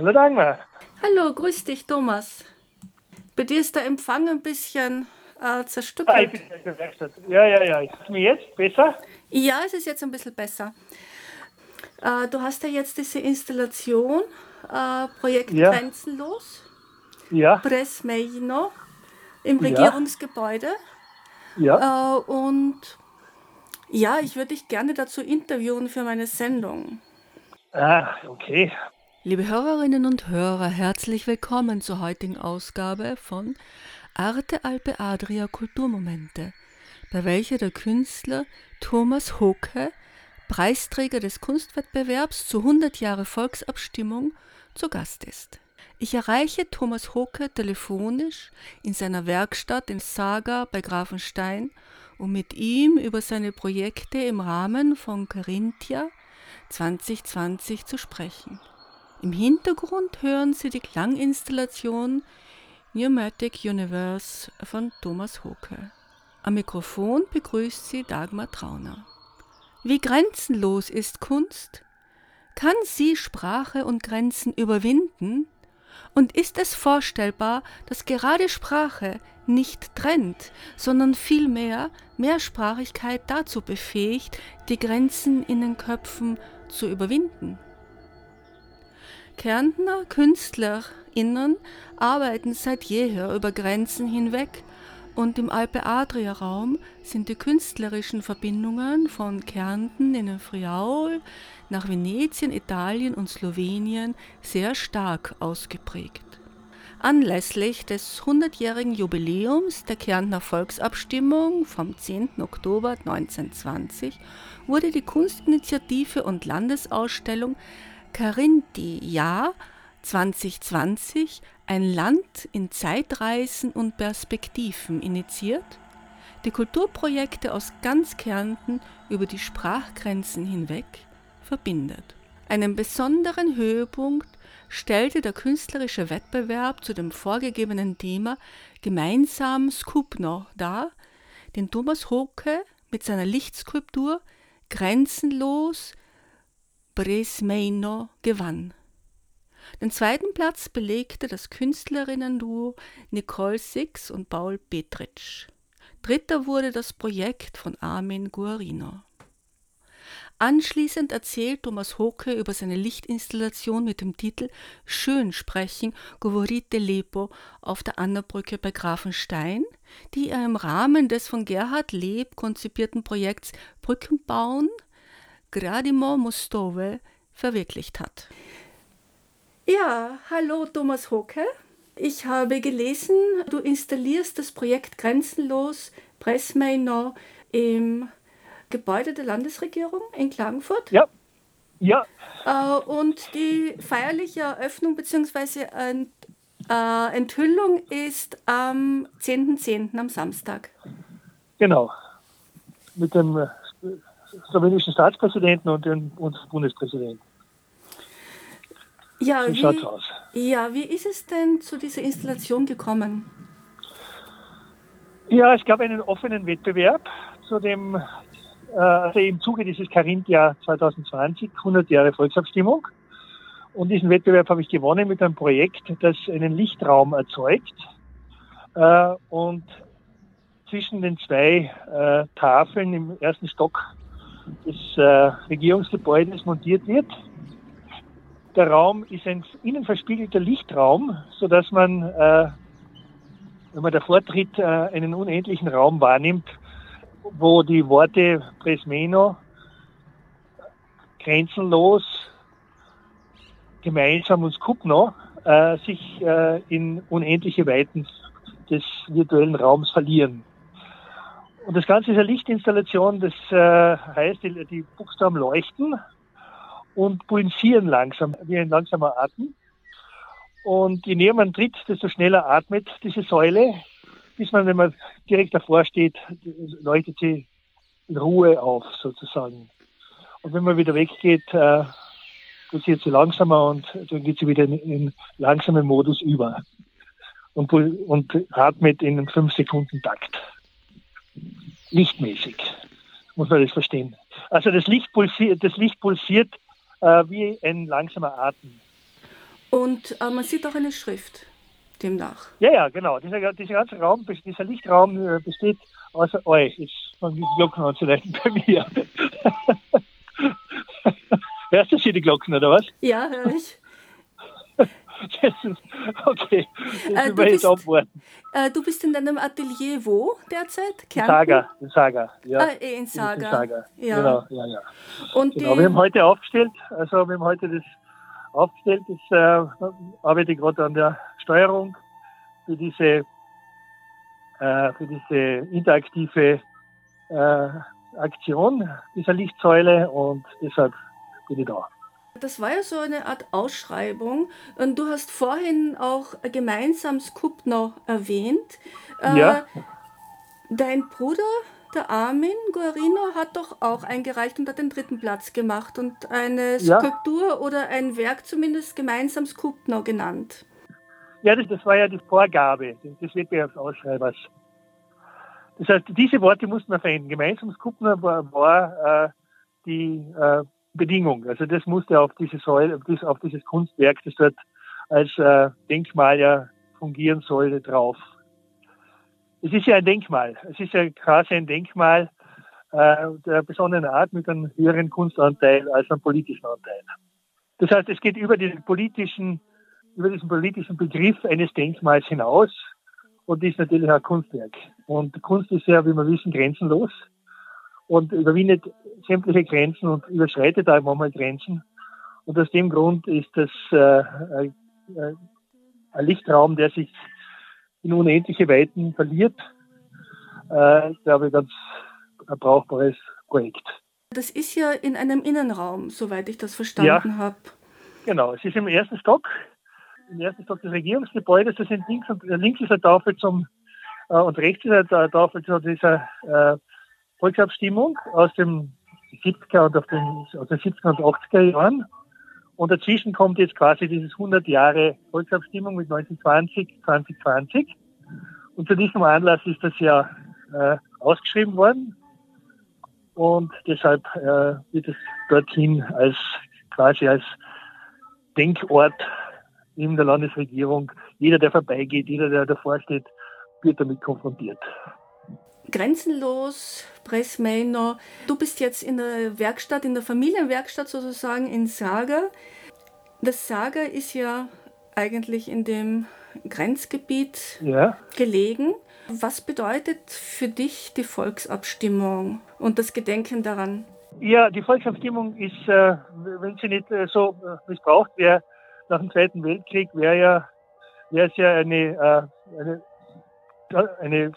Hallo Dagmar. Hallo, grüß dich, Thomas. Bei dir ist der Empfang ein bisschen äh, zerstückelt. Ah, ich bin in der Werkstatt. Ja, ja, ja. Ist mir jetzt besser? Ja, es ist jetzt ein bisschen besser. Äh, du hast ja jetzt diese Installation, äh, Projekt Ja. Grenzenlos, Ja, Presmeino, im. Regierungsgebäude. ja. Äh, und ja, ich würde dich gerne dazu interviewen für meine Sendung. Ah, okay. Liebe Hörerinnen und Hörer, herzlich willkommen zur heutigen Ausgabe von Arte Alpe Adria Kulturmomente, bei welcher der Künstler Thomas Hoke, Preisträger des Kunstwettbewerbs zu 100 Jahre Volksabstimmung, zu Gast ist. Ich erreiche Thomas Hoke telefonisch in seiner Werkstatt in Saga bei Grafenstein, um mit ihm über seine Projekte im Rahmen von Carinthia 2020 zu sprechen. Im Hintergrund hören Sie die Klanginstallation Pneumatic Universe von Thomas Hoke. Am Mikrofon begrüßt Sie Dagmar Trauner. Wie grenzenlos ist Kunst? Kann sie Sprache und Grenzen überwinden? Und ist es vorstellbar, dass gerade Sprache nicht trennt, sondern vielmehr Mehrsprachigkeit dazu befähigt, die Grenzen in den Köpfen zu überwinden? Kärntner KünstlerInnen arbeiten seit jeher über Grenzen hinweg und im Alpe-Adria-Raum sind die künstlerischen Verbindungen von Kärnten in den Friaul nach Venetien, Italien und Slowenien sehr stark ausgeprägt. Anlässlich des 100-jährigen Jubiläums der Kärntner Volksabstimmung vom 10. Oktober 1920 wurde die Kunstinitiative und Landesausstellung Carinthia 2020 ein Land in Zeitreisen und Perspektiven initiiert, die Kulturprojekte aus ganz Kärnten über die Sprachgrenzen hinweg verbindet. Einen besonderen Höhepunkt stellte der künstlerische Wettbewerb zu dem vorgegebenen Thema Gemeinsam Skupno dar, den Thomas Hoke mit seiner Lichtskulptur Grenzenlos Bresmeino gewann. Den zweiten Platz belegte das Künstlerinnen-Duo Nicole Six und Paul Petritsch. Dritter wurde das Projekt von Armin Guarino. Anschließend erzählt Thomas Hoke über seine Lichtinstallation mit dem Titel Schön sprechen, Govorite Lepo auf der Annabrücke bei Grafenstein, die er im Rahmen des von Gerhard Leb konzipierten Projekts Brückenbauen Gradimo Mostove verwirklicht hat. Ja, hallo Thomas Hoke. Ich habe gelesen, du installierst das Projekt Grenzenlos Pressmeino im Gebäude der Landesregierung in Klagenfurt. Ja, ja. Äh, und die feierliche Eröffnung bzw. Ent, äh, Enthüllung ist am 10.10. am Samstag. Genau. Mit dem äh, slowenischen Staatspräsidenten und dem unserem Bundespräsidenten. Ja, So wie, schaut's aus. ja, wie ist es denn zu dieser Installation gekommen? Ja, es gab einen offenen Wettbewerb zu dem, äh, also im Zuge dieses Carinthia 2020, 100 Jahre Volksabstimmung. Und diesen Wettbewerb habe ich gewonnen mit einem Projekt, das einen Lichtraum erzeugt äh, und zwischen den zwei äh, Tafeln im ersten Stock des äh, Regierungsgebäudes montiert wird. Der Raum ist ein innen verspiegelter Lichtraum, sodass man, äh, wenn man davor tritt, äh, einen unendlichen Raum wahrnimmt, wo die Worte Presmeno, grenzenlos, gemeinsam und Skupno äh, sich äh, in unendliche Weiten des virtuellen Raums verlieren. Und das Ganze ist eine Lichtinstallation, das äh, heißt, die, die Buchstaben leuchten und pulsieren langsam, wie ein langsamer Atem. Und je näher man tritt, desto schneller atmet diese Säule, bis man, wenn man direkt davor steht, leuchtet sie in Ruhe auf, sozusagen. Und wenn man wieder weggeht, äh, passiert sie langsamer und dann geht sie wieder in, in langsamen Modus über und, und atmet in einem 5 Lichtmäßig, muss man das verstehen. Also das Licht pulsiert, das Licht pulsiert äh, wie ein langsamer Atem. Und äh, man sieht auch eine Schrift demnach. Ja, ja, genau. Dieser, dieser ganze Raum, dieser Lichtraum äh, besteht außer euch. Jetzt fangen die Glocken an zu leuchten bei mir. Hörst du hier die Glocken, oder was? Ja, höre ich. Das ist, okay, das äh, du, bist, äh, du bist in deinem Atelier wo derzeit? Kärnten? Saga, in Saga, ja. Ah, eh, in Saga. In Saga. Ja. Genau, ja, ja. Und genau, wir haben heute aufgestellt, also wir haben heute das aufgestellt, das äh, arbeite ich gerade an der Steuerung für diese, äh, für diese interaktive äh, Aktion dieser Lichtsäule und deshalb bin ich da. Das war ja so eine Art Ausschreibung. Und du hast vorhin auch gemeinsam Skupno erwähnt. Äh, ja. Dein Bruder, der Armin Guarino, hat doch auch eingereicht und hat den dritten Platz gemacht und eine Skulptur ja. oder ein Werk zumindest gemeinsam Skupno genannt. Ja, das, das war ja die Vorgabe des Wettbewerbsausschreibers. Das heißt, diese Worte mussten wir verändern. Gemeinsam Skupno war, war äh, die äh, Bedingung. Also das musste auf diese Säule, auf dieses Kunstwerk, das dort als äh, Denkmal ja fungieren sollte, drauf. Es ist ja ein Denkmal. Es ist ja quasi ein Denkmal äh, der besonderen Art mit einem höheren Kunstanteil als einem politischen Anteil. Das heißt, es geht über diesen politischen, über diesen politischen Begriff eines Denkmals hinaus und ist natürlich ein Kunstwerk. Und Kunst ist ja, wie wir wissen, grenzenlos und überwindet sämtliche Grenzen und überschreitet auch manchmal Grenzen. Und aus dem Grund ist das äh, äh, ein Lichtraum, der sich in unendliche Weiten verliert. Äh, glaube ich, ganz ein brauchbares Projekt. Das ist ja in einem Innenraum, soweit ich das verstanden ja, habe. Genau, es ist im ersten Stock, im ersten Stock des Regierungsgebäudes. Das sind links und links ist eine Tafel zum äh, und rechts ist eine Tafel zu dieser äh, Volksabstimmung aus den 70er und auf den, aus den 70er und 80er Jahren. Und dazwischen kommt jetzt quasi dieses 100 Jahre Volksabstimmung mit 1920, 2020. Und zu diesem Anlass ist das ja äh, ausgeschrieben worden. Und deshalb äh, wird es dorthin als quasi als Denkort in der Landesregierung. Jeder, der vorbeigeht, jeder, der davor steht, wird damit konfrontiert. Grenzenlos, Pressmainer. Du bist jetzt in der Werkstatt, in der Familienwerkstatt sozusagen in Saga. Das Saga ist ja eigentlich in dem Grenzgebiet ja. gelegen. Was bedeutet für dich die Volksabstimmung und das Gedenken daran? Ja, die Volksabstimmung ist, äh, wenn sie nicht äh, so äh, missbraucht wäre, nach dem Zweiten Weltkrieg wäre ja, wäre es ja eine, eine, eine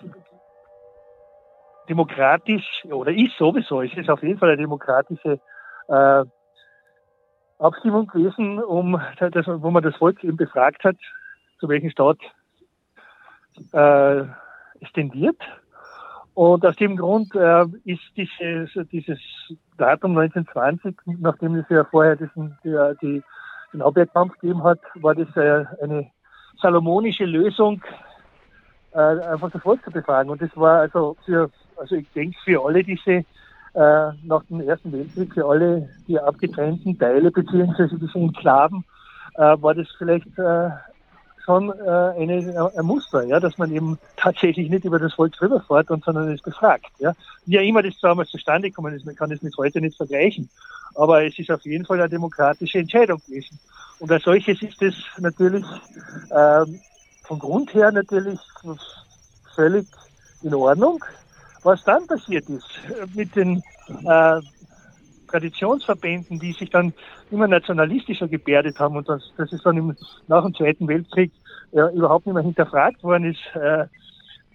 demokratisch oder ist sowieso, es ist auf jeden Fall eine demokratische äh, Abstimmung gewesen, um das, wo man das Volk eben befragt hat, zu welchem Staat äh, es tendiert. Und aus dem Grund äh, ist dieses, dieses Datum 1920, nachdem es ja vorher diesen, die, die, den Abwehrkampf gegeben hat, war das äh, eine salomonische Lösung, äh, einfach das Volk zu befragen. Und das war also für also ich denke für alle diese äh, nach dem Ersten Weltkrieg, für alle die abgetrennten Teile beziehungsweise diese Enklaven, äh, war das vielleicht äh, schon äh, eine, ein Muster, ja, dass man eben tatsächlich nicht über das Volk rüberfährt und sondern es befragt. Ja. Wie ja immer das damals zustande gekommen ist, man kann es mit heute nicht vergleichen. Aber es ist auf jeden Fall eine demokratische Entscheidung gewesen. Und als solches ist es natürlich ähm, von Grund her natürlich völlig in Ordnung. Was dann passiert ist mit den äh, Traditionsverbänden, die sich dann immer nationalistischer gebärdet haben und das, das ist dann im, nach dem Zweiten Weltkrieg ja, überhaupt nicht mehr hinterfragt worden ist, äh,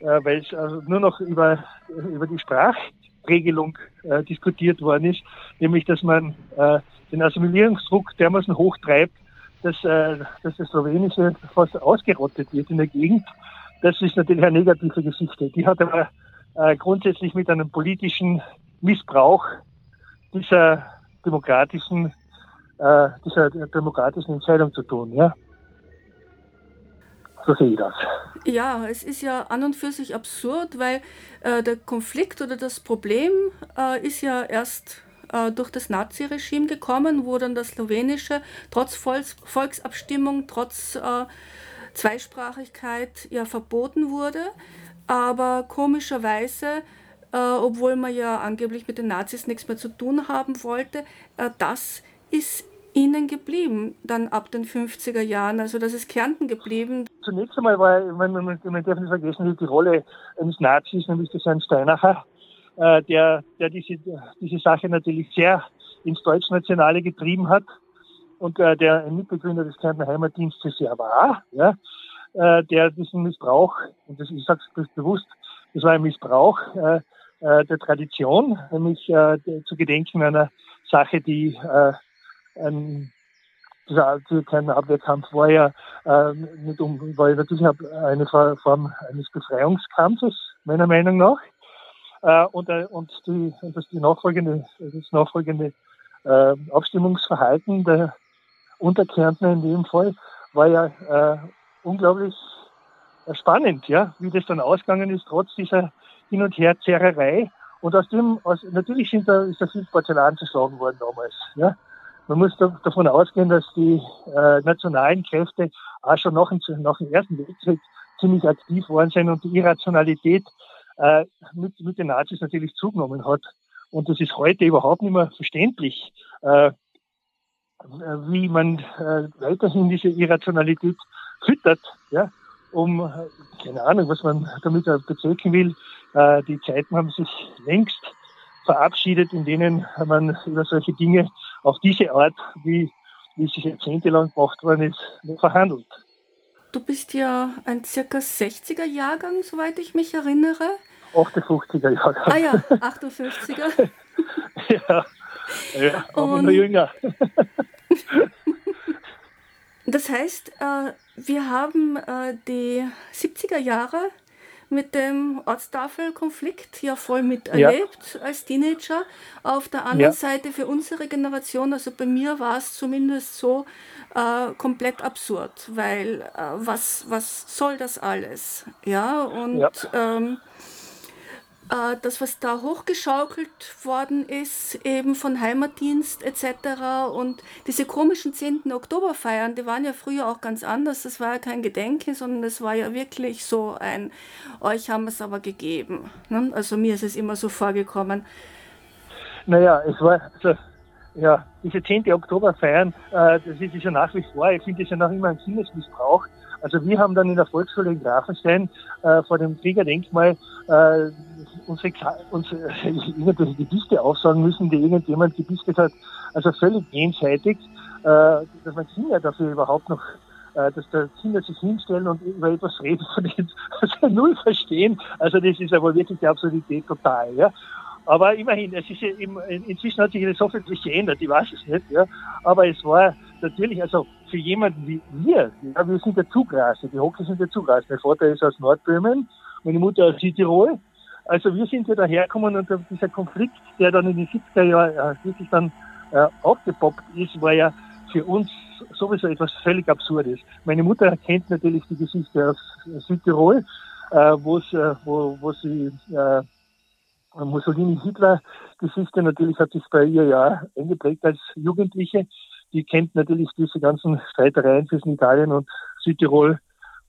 äh, weil es also nur noch über, über die Sprachregelung äh, diskutiert worden ist, nämlich dass man äh, den Assimilierungsdruck dermaßen hochtreibt, dass, äh, dass das Slowenische fast ausgerottet wird in der Gegend. Das ist natürlich eine negative Geschichte. Die hat aber äh, grundsätzlich mit einem politischen Missbrauch dieser demokratischen, äh, dieser demokratischen Entscheidung zu tun. Ja? So sehe ich das. Ja, es ist ja an und für sich absurd, weil äh, der Konflikt oder das Problem äh, ist ja erst äh, durch das Naziregime gekommen, wo dann das Slowenische trotz Volks Volksabstimmung, trotz Zweisprachigkeit ja verboten wurde. Aber komischerweise, äh, obwohl man ja angeblich mit den Nazis nichts mehr zu tun haben wollte, äh, das ist ihnen geblieben, dann ab den 50er Jahren. Also das ist Kärnten geblieben. Zunächst einmal war, man, man, man darf nicht vergessen, die Rolle eines Nazis, nämlich des Herrn Steinacher, äh, der, der diese, diese Sache natürlich sehr ins Deutschnationale getrieben hat und äh, der ein Mitbegründer des Kärntner Heimatdienstes ja war, ja, äh, der diesen Missbrauch, und das, ich sage es bewusst, das war ein Missbrauch äh, äh, der Tradition, nämlich äh, zu gedenken einer Sache, die äh, ein dieser Abwehrkampf war ja äh, nicht um, war ja natürlich eine Form eines Befreiungskampfes, meiner Meinung nach. Äh, und, äh, und, die, und das, die nachfolgende, das nachfolgende äh, Abstimmungsverhalten der Unterkärntner in dem Fall war ja äh, unglaublich spannend, ja, wie das dann ausgegangen ist, trotz dieser Hin- und Herzerrerei. Und aus dem, aus, natürlich sind da, ist da viel Porzellan zerschlagen worden damals, ja. Man muss da, davon ausgehen, dass die äh, nationalen Kräfte auch schon nach, nach dem Ersten Weltkrieg ziemlich aktiv waren sind und die Irrationalität äh, mit, mit den Nazis natürlich zugenommen hat. Und das ist heute überhaupt nicht mehr verständlich, äh, wie man äh, weiterhin diese Irrationalität füttert, ja, um, keine Ahnung, was man damit bezwecken will. Äh, die Zeiten haben sich längst verabschiedet, in denen man über solche Dinge auf diese Art, wie, wie es sich jahrzehntelang gemacht worden ist, verhandelt. Du bist ja ein circa 60er Jahrgang, soweit ich mich erinnere. 58er Jahrgang. Ah ja, 58er. ja, ja aber noch jünger. das heißt, äh, wir haben äh, die 70er Jahre mit dem Ortstafelkonflikt ja voll miterlebt ja. als Teenager. Auf der anderen ja. Seite für unsere Generation, also bei mir war es zumindest so äh, komplett absurd, weil äh, was, was soll das alles? Ja, und ja. Ähm, äh, das, was da hochgeschaukelt worden ist, eben von Heimatdienst etc. Und diese komischen 10. Oktoberfeiern, die waren ja früher auch ganz anders. Das war ja kein Gedenken, sondern es war ja wirklich so ein, euch haben es aber gegeben. Ne? Also mir ist es immer so vorgekommen. Naja, es war, also, ja, diese 10. Oktoberfeiern, äh, das ist ja nach wie vor, ich finde das ja noch immer ein Sinnesmissbrauch. Also wir haben dann in der Volksschule in Grafenstein äh, vor dem Kriegerdenkmal äh, unsere, unsere irgendwelche Gedichte aufsagen müssen, die irgendjemand gebistet hat. Also völlig jenseitig, äh, dass man Kinder dafür überhaupt noch äh, dass da Kinder sich hinstellen und über etwas reden, von dem sie null verstehen. Also das ist aber wirklich die Absurdität total. Ja. Aber immerhin, es ist ja im, inzwischen hat sich das hoffentlich geändert, ich weiß es nicht, ja. Aber es war natürlich, also für jemanden wie wir, ja, wir sind der Zugrasse, die Hockey sind der Zugrasse. Mein Vater ist aus Nordböhmen, meine Mutter aus Südtirol. Also wir sind ja dahergekommen und dieser Konflikt, der dann in den 70er Jahren äh, wirklich dann äh, aufgepoppt ist, war ja für uns sowieso etwas völlig Absurdes. Meine Mutter kennt natürlich die Geschichte aus Südtirol, äh, wo, äh, wo, wo sie äh, Mussolini-Hitler-Geschichte natürlich hat sich bei ihr ja eingeprägt als Jugendliche. Die kennt natürlich diese ganzen Streitereien zwischen Italien und Südtirol,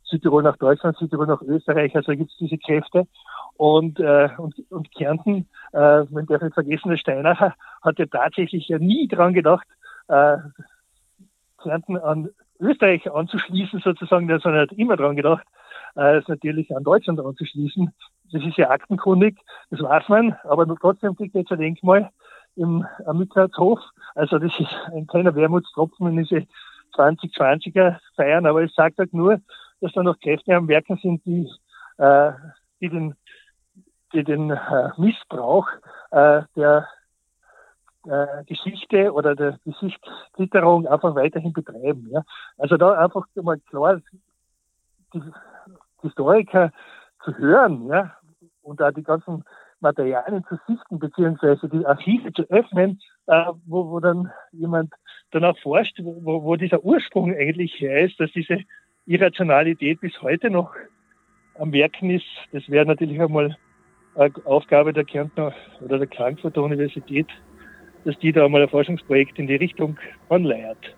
Südtirol nach Deutschland, Südtirol nach Österreich. Also gibt es diese Kräfte. Und, äh, und, und Kärnten, äh, man darf nicht vergessen, der Steinacher hat ja tatsächlich ja nie dran gedacht, äh, Kärnten an Österreich anzuschließen sozusagen, sondern hat immer dran gedacht, äh, ist natürlich an Deutschland anzuschließen. Das ist ja aktenkundig, das weiß man, aber trotzdem kriegt jetzt ein Denkmal im Mittagshof. Also das ist ein kleiner Wermutstropfen in diese 2020er Feiern, aber es sagt halt nur, dass da noch Kräfte am Werken sind, die, äh, die den, die den äh, Missbrauch äh, der äh, Geschichte oder der Geschichtsklitterung einfach weiterhin betreiben. Ja. Also da einfach mal klar die Historiker zu hören, ja, und da die ganzen Materialien zu sichten, beziehungsweise die Archive zu öffnen, äh, wo, wo dann jemand danach forscht, wo, wo dieser Ursprung eigentlich her ist, dass diese Irrationalität bis heute noch am Werken ist. Das wäre natürlich einmal eine Aufgabe der Kärntner oder der Frankfurter Universität, dass die da mal ein Forschungsprojekt in die Richtung anleiert.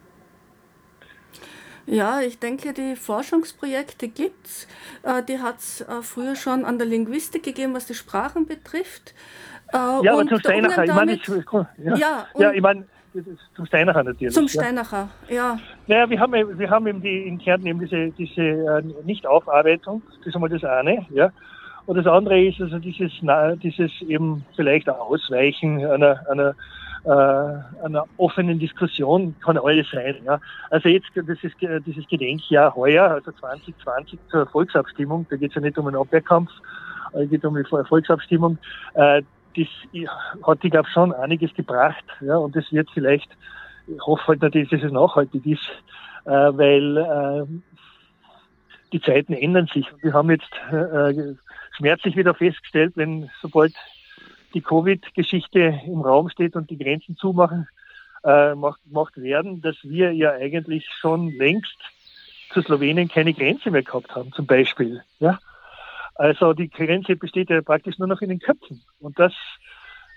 Ja, ich denke, die Forschungsprojekte gibt es. Äh, die hat es äh, früher schon an der Linguistik gegeben, was die Sprachen betrifft. Äh, ja, aber zum Steinacher, ich meine, ja, ja, ja, ich meine, zum Steinacher natürlich. Zum Steinacher, ja. ja. Naja, wir haben, wir haben eben die, in Kärnten eben diese, diese Nichtaufarbeitung, das ist einmal das eine, ja. Und das andere ist also dieses, dieses eben vielleicht Ausweichen einer, einer äh, einer offenen Diskussion kann alles sein. Ja. Also jetzt das ist, dieses Gedenkjahr heuer, also 2020 zur Volksabstimmung, da geht es ja nicht um einen Abwehrkampf, es geht um die Volksabstimmung. Äh, das hat, ich glaube, schon einiges gebracht. Ja, und das wird vielleicht, ich hoffe halt natürlich, dass es nachhaltig ist, äh, weil äh, die Zeiten ändern sich. Wir haben jetzt äh, schmerzlich wieder festgestellt, wenn sobald die Covid-Geschichte im Raum steht und die Grenzen zumachen, äh, macht, macht werden, dass wir ja eigentlich schon längst zu Slowenien keine Grenze mehr gehabt haben, zum Beispiel. Ja? Also die Grenze besteht ja praktisch nur noch in den Köpfen. Und das,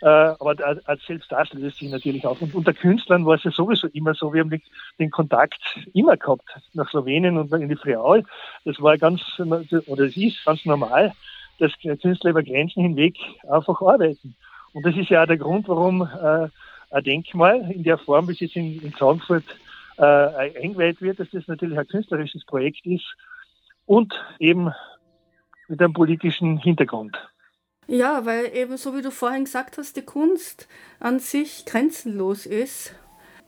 äh, aber als selbst das löst sich natürlich auf. Und unter Künstlern war es ja sowieso immer so, wir haben den, den Kontakt immer gehabt nach Slowenien und in die Friaul. Das war ganz, oder es ist ganz normal dass Künstler über Grenzen hinweg einfach arbeiten. Und das ist ja auch der Grund, warum äh, ein Denkmal in der Form, wie es jetzt in, in Frankfurt äh, eingeweiht wird, dass das natürlich ein künstlerisches Projekt ist und eben mit einem politischen Hintergrund. Ja, weil eben so wie du vorhin gesagt hast, die Kunst an sich grenzenlos ist.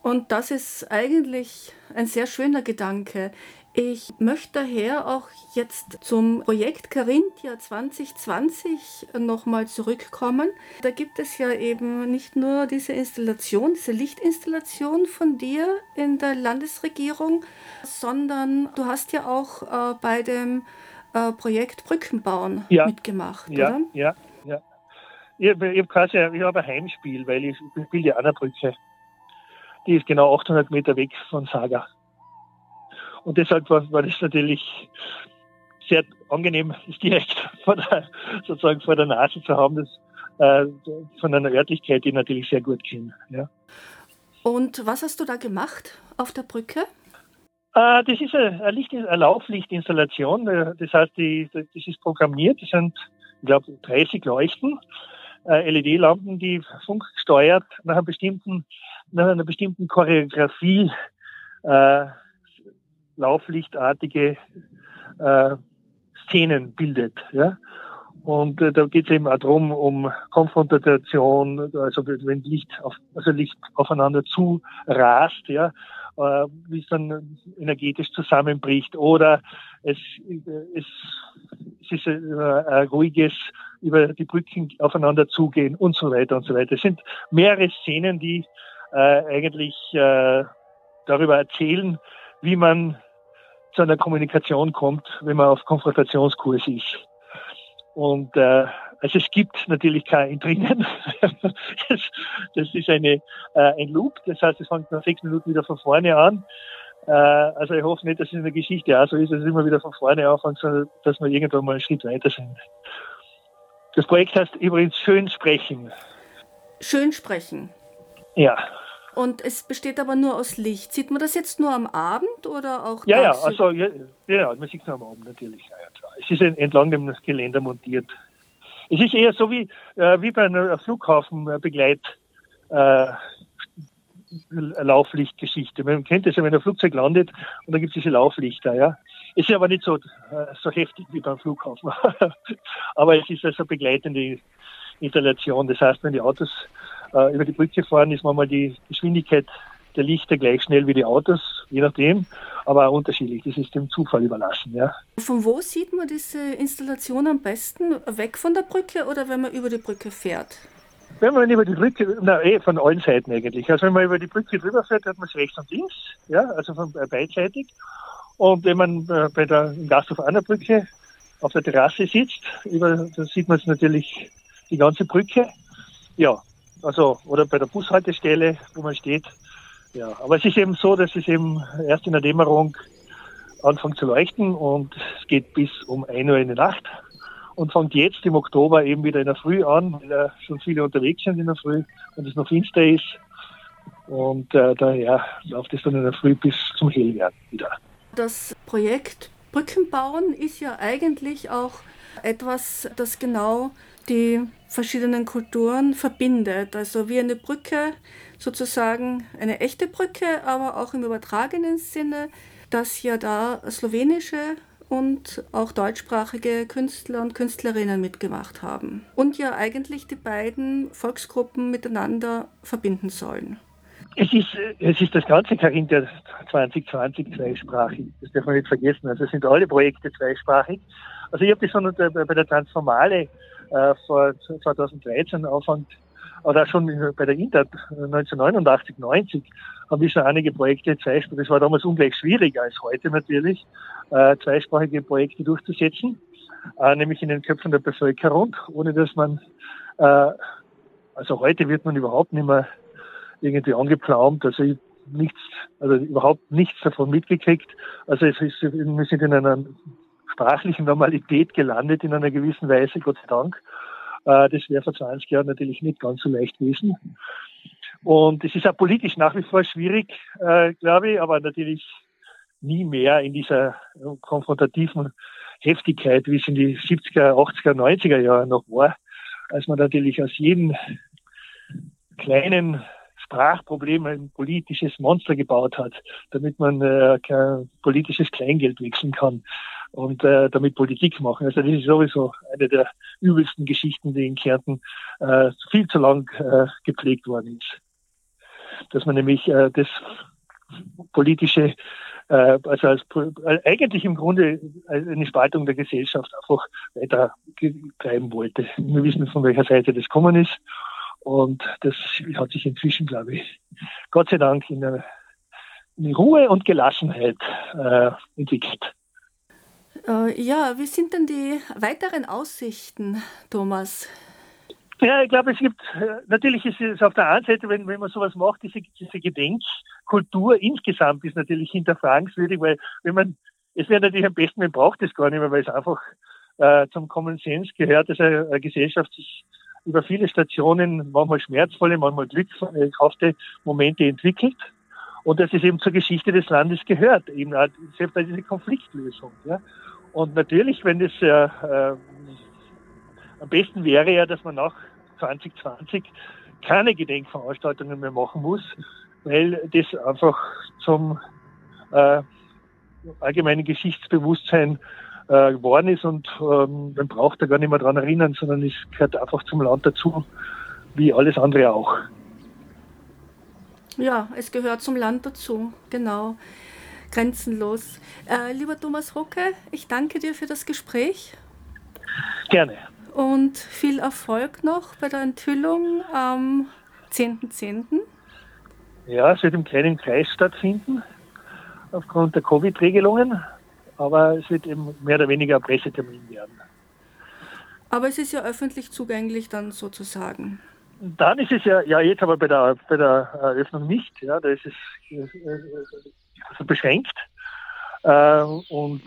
Und das ist eigentlich ein sehr schöner Gedanke. Ich möchte daher auch jetzt zum Projekt Carinthia 2020 nochmal zurückkommen. Da gibt es ja eben nicht nur diese Installation, diese Lichtinstallation von dir in der Landesregierung, sondern du hast ja auch äh, bei dem äh, Projekt Brückenbauen ja. mitgemacht, ja, oder? Ja, ja. Ich, ich habe quasi ich hab ein Heimspiel, weil ich spiele ja an der Brücke. Die ist genau 800 Meter weg von Saga. Und deshalb war, war das natürlich sehr angenehm, das direkt vor der, sozusagen vor der Nase zu haben, das äh, von einer Örtlichkeit, die ich natürlich sehr gut kenne. Ja. Und was hast du da gemacht auf der Brücke? Äh, das ist eine, eine, Licht, eine Lauflichtinstallation. Äh, das heißt, die, das ist programmiert. Das sind, ich glaube, 30 Leuchten, äh, LED-Lampen, die funkgesteuert nach einer bestimmten, nach einer bestimmten Choreografie äh, lauflichtartige äh, Szenen bildet. Ja? Und äh, da geht es eben auch darum, um Konfrontation, also wenn Licht auf, also Licht aufeinander zu rast, ja, äh, wie es dann energetisch zusammenbricht. Oder es, es, es ist ein, ein ruhiges über die Brücken aufeinander zugehen und so weiter und so weiter. Es sind mehrere Szenen, die äh, eigentlich äh, darüber erzählen, wie man zu einer Kommunikation kommt, wenn man auf Konfrontationskurs ist. Und äh, also es gibt natürlich kein drinnen. das, das ist eine, äh, ein Loop, das heißt, es fängt nach sechs Minuten wieder von vorne an. Äh, also ich hoffe nicht, dass es in der Geschichte auch so ist, dass es immer wieder von vorne anfängt, sondern dass wir irgendwann mal einen Schritt weiter sind. Das Projekt heißt übrigens Schön sprechen. Schön sprechen. Ja. Und es besteht aber nur aus Licht. Sieht man das jetzt nur am Abend oder auch Ja, ja, also ja, ja, man sieht es nur am Abend natürlich. Ja, ja. Es ist entlang dem Geländer montiert. Es ist eher so wie, äh, wie bei einer Flughafenbegleit äh, Lauflichtgeschichte. Man kennt das ja, wenn ein Flugzeug landet und dann gibt es diese Lauflichter, ja. Es ist aber nicht so, äh, so heftig wie beim Flughafen. aber es ist also begleitende Installation. Das heißt, wenn die Autos äh, über die Brücke fahren, ist manchmal die Geschwindigkeit der Lichter gleich schnell wie die Autos, je nachdem, aber auch unterschiedlich. Das ist dem Zufall überlassen. Ja. Von wo sieht man diese Installation am besten? Weg von der Brücke oder wenn man über die Brücke fährt? Wenn man über die Brücke, na eh, von allen Seiten eigentlich. Also wenn man über die Brücke drüber fährt, hat man es rechts und links, ja, also von äh, beidseitig. Und wenn man äh, bei der Gasthof an der Brücke auf der Terrasse sitzt, über, da sieht man es natürlich die ganze Brücke. Ja, also oder bei der Bushaltestelle, wo man steht. Ja, aber es ist eben so, dass es eben erst in der Dämmerung anfängt zu leuchten und es geht bis um 1 Uhr in der Nacht und fängt jetzt im Oktober eben wieder in der Früh an, weil schon viele unterwegs sind in der Früh und es noch finster ist. Und äh, daher läuft es dann in der Früh bis zum Hellwerden wieder. Das Projekt Brückenbauen ist ja eigentlich auch etwas, das genau die verschiedenen Kulturen verbindet. Also wie eine Brücke, sozusagen eine echte Brücke, aber auch im übertragenen Sinne, dass ja da slowenische und auch deutschsprachige Künstler und Künstlerinnen mitgemacht haben und ja eigentlich die beiden Volksgruppen miteinander verbinden sollen. Es ist, es ist das ganze Carinthia 2020 zweisprachig. Das darf man nicht vergessen. Also sind alle Projekte zweisprachig. Also ich habe das schon bei der Transformale äh, vor 2013 Anfang oder schon bei der Inter 1989, 90 haben wir schon einige Projekte zweisprachig. Das war damals ungleich schwieriger als heute natürlich, äh, zweisprachige Projekte durchzusetzen, äh, nämlich in den Köpfen der Bevölkerung, ohne dass man, äh, also heute wird man überhaupt nicht mehr irgendwie angepflaumt, also ich nichts, also überhaupt nichts davon mitgekriegt. Also es ist, wir sind in einer sprachlichen Normalität gelandet in einer gewissen Weise, Gott sei Dank. Äh, das wäre vor 20 Jahren natürlich nicht ganz so leicht gewesen. Und es ist auch politisch nach wie vor schwierig, äh, glaube ich, aber natürlich nie mehr in dieser konfrontativen Heftigkeit, wie es in die 70er, 80er, 90er Jahre noch war, als man natürlich aus jedem kleinen Sprachproblem ein politisches Monster gebaut hat, damit man äh, kein politisches Kleingeld wechseln kann und äh, damit Politik machen. Also das ist sowieso eine der übelsten Geschichten, die in Kärnten äh, viel zu lang äh, gepflegt worden ist. Dass man nämlich äh, das politische, äh, also als, äh, eigentlich im Grunde eine Spaltung der Gesellschaft einfach weiter treiben wollte. Wir wissen, von welcher Seite das kommen ist. Und das hat sich inzwischen, glaube ich, Gott sei Dank in, eine, in Ruhe und Gelassenheit äh, entwickelt. Äh, ja, wie sind denn die weiteren Aussichten, Thomas? Ja, ich glaube, es gibt, äh, natürlich ist es auf der einen Seite, wenn, wenn man sowas macht, diese, diese Gedenkkultur insgesamt ist natürlich hinterfragenswürdig, weil wenn man, es wäre natürlich am besten, man braucht es gar nicht mehr, weil es einfach äh, zum Common Sense gehört, dass eine, eine Gesellschaft sich über viele Stationen, manchmal schmerzvolle, manchmal glückhafte Momente entwickelt und dass es eben zur Geschichte des Landes gehört, eben selbst diese Konfliktlösung. Ja. Und natürlich, wenn das äh, äh, am besten wäre ja, dass man nach 2020 keine Gedenkveranstaltungen mehr machen muss, weil das einfach zum äh, allgemeinen Geschichtsbewusstsein äh, geworden ist und ähm, man braucht da gar nicht mehr dran erinnern, sondern es gehört einfach zum Land dazu, wie alles andere auch. Ja, es gehört zum Land dazu, genau grenzenlos. Äh, lieber Thomas Rucke, ich danke dir für das Gespräch. Gerne. Und viel Erfolg noch bei der Enthüllung am 10.10. .10. Ja, es wird im kleinen Kreis stattfinden, aufgrund der Covid-Regelungen, aber es wird eben mehr oder weniger ein Pressetermin werden. Aber es ist ja öffentlich zugänglich dann sozusagen. Dann ist es ja, ja jetzt aber bei der, bei der Eröffnung nicht, ja, da ist es also beschränkt. Äh, und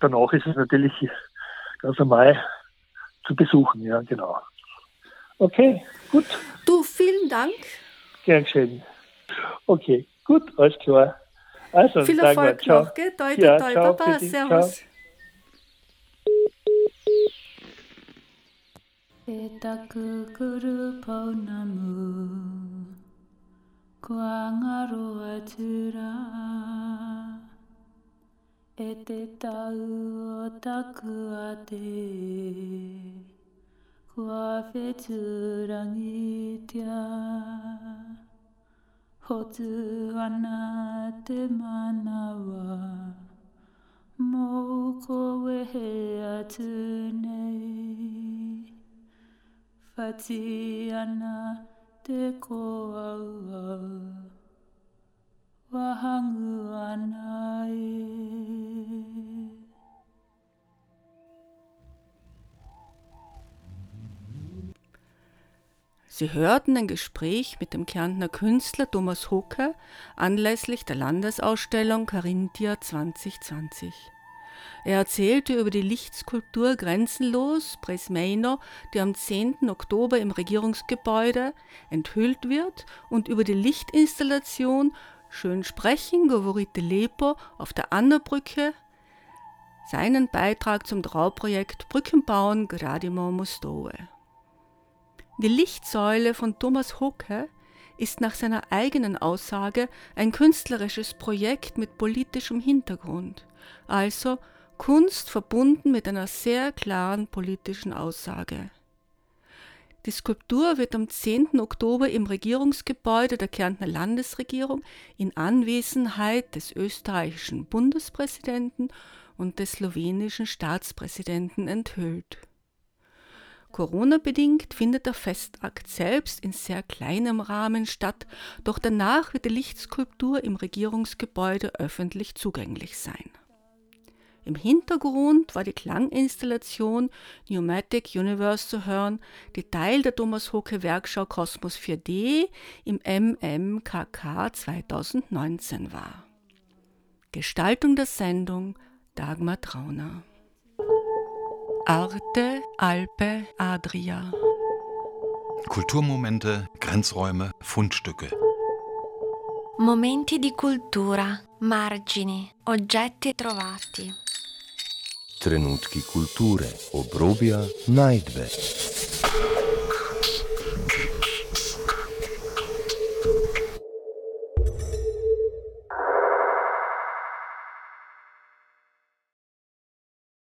danach ist es natürlich ganz normal zu besuchen, ja, genau. Okay, gut. Du, vielen Dank. Gern geschehen. Okay, gut, alles klar. Also, Viel Erfolg wir, noch, gell? Toi, toi, ja, toi, ciao, Baba, servus. Ciao. Kuangaroatura E te tau o takua te Kua wheturangi tia Hotu ana te manawa. Mō ko wehe atu nei. Tiana Sie hörten ein Gespräch mit dem Kärntner Künstler Thomas Hocke anlässlich der Landesausstellung Carinthia 2020. Er erzählte über die Lichtskulptur Grenzenlos Presmeino, die am 10. Oktober im Regierungsgebäude enthüllt wird, und über die Lichtinstallation Schön sprechen, Govorite Lepo auf der Annerbrücke, seinen Beitrag zum Trauprojekt Brückenbauen Gradimo Mostowe. Die Lichtsäule von Thomas Hocke ist nach seiner eigenen Aussage ein künstlerisches Projekt mit politischem Hintergrund, also Kunst verbunden mit einer sehr klaren politischen Aussage. Die Skulptur wird am 10. Oktober im Regierungsgebäude der Kärntner Landesregierung in Anwesenheit des österreichischen Bundespräsidenten und des slowenischen Staatspräsidenten enthüllt. Corona-bedingt findet der Festakt selbst in sehr kleinem Rahmen statt, doch danach wird die Lichtskulptur im Regierungsgebäude öffentlich zugänglich sein. Im Hintergrund war die Klanginstallation Pneumatic Universe zu hören, die Teil der Thomas Hocke Werkschau Kosmos 4D im MMKK 2019 war. Gestaltung der Sendung Dagmar Trauner. Arte, Alpe, Adria. Kulturmomente, Grenzräume, Fundstücke. Momenti di cultura, margini, oggetti trovati. Trenutki kulture, obrobja, najdbe.